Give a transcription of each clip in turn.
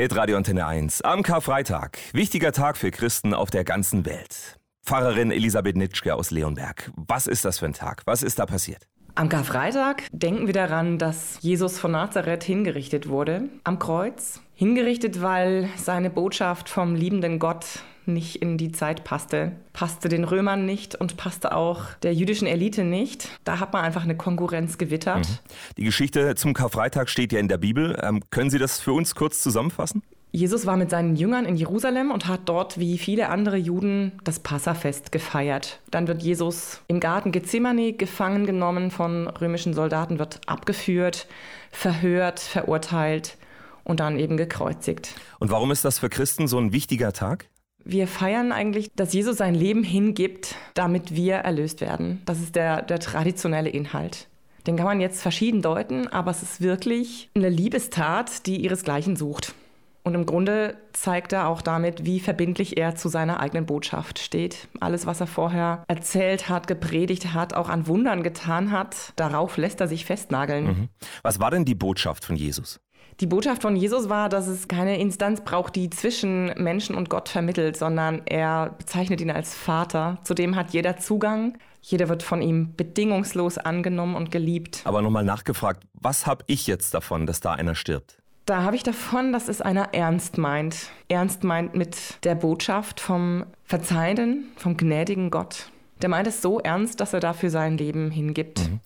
Hitradio Antenne 1 am Karfreitag. Wichtiger Tag für Christen auf der ganzen Welt. Pfarrerin Elisabeth Nitschke aus Leonberg. Was ist das für ein Tag? Was ist da passiert? Am Karfreitag denken wir daran, dass Jesus von Nazareth hingerichtet wurde am Kreuz. Hingerichtet, weil seine Botschaft vom liebenden Gott nicht in die Zeit passte. Passte den Römern nicht und passte auch der jüdischen Elite nicht. Da hat man einfach eine Konkurrenz gewittert. Mhm. Die Geschichte zum Karfreitag steht ja in der Bibel. Ähm, können Sie das für uns kurz zusammenfassen? Jesus war mit seinen Jüngern in Jerusalem und hat dort wie viele andere Juden das Passafest gefeiert. Dann wird Jesus im Garten Gethsemane gefangen genommen von römischen Soldaten, wird abgeführt, verhört, verurteilt und dann eben gekreuzigt. Und warum ist das für Christen so ein wichtiger Tag? Wir feiern eigentlich, dass Jesus sein Leben hingibt, damit wir erlöst werden. Das ist der, der traditionelle Inhalt. Den kann man jetzt verschieden deuten, aber es ist wirklich eine Liebestat, die ihresgleichen sucht. Und im Grunde zeigt er auch damit, wie verbindlich er zu seiner eigenen Botschaft steht. Alles, was er vorher erzählt hat, gepredigt hat, auch an Wundern getan hat, darauf lässt er sich festnageln. Mhm. Was war denn die Botschaft von Jesus? Die Botschaft von Jesus war, dass es keine Instanz braucht, die zwischen Menschen und Gott vermittelt, sondern er bezeichnet ihn als Vater. Zudem hat jeder Zugang. Jeder wird von ihm bedingungslos angenommen und geliebt. Aber nochmal nachgefragt, was habe ich jetzt davon, dass da einer stirbt? Da habe ich davon, dass es einer ernst meint. Ernst meint mit der Botschaft vom Verzeihenden, vom gnädigen Gott. Der meint es so ernst, dass er dafür sein Leben hingibt. Mhm.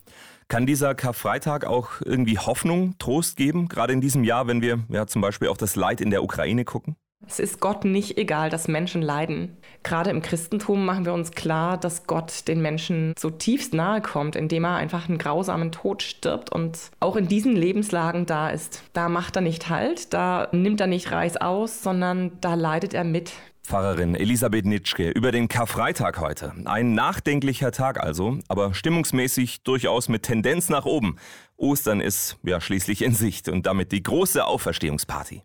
Kann dieser Karfreitag auch irgendwie Hoffnung, Trost geben, gerade in diesem Jahr, wenn wir ja zum Beispiel auf das Leid in der Ukraine gucken? Es ist Gott nicht egal, dass Menschen leiden. Gerade im Christentum machen wir uns klar, dass Gott den Menschen so tiefst nahe kommt, indem er einfach einen grausamen Tod stirbt und auch in diesen Lebenslagen da ist. Da macht er nicht Halt, da nimmt er nicht Reis aus, sondern da leidet er mit. Pfarrerin Elisabeth Nitschke über den Karfreitag heute. Ein nachdenklicher Tag also, aber stimmungsmäßig durchaus mit Tendenz nach oben. Ostern ist ja schließlich in Sicht und damit die große Auferstehungsparty.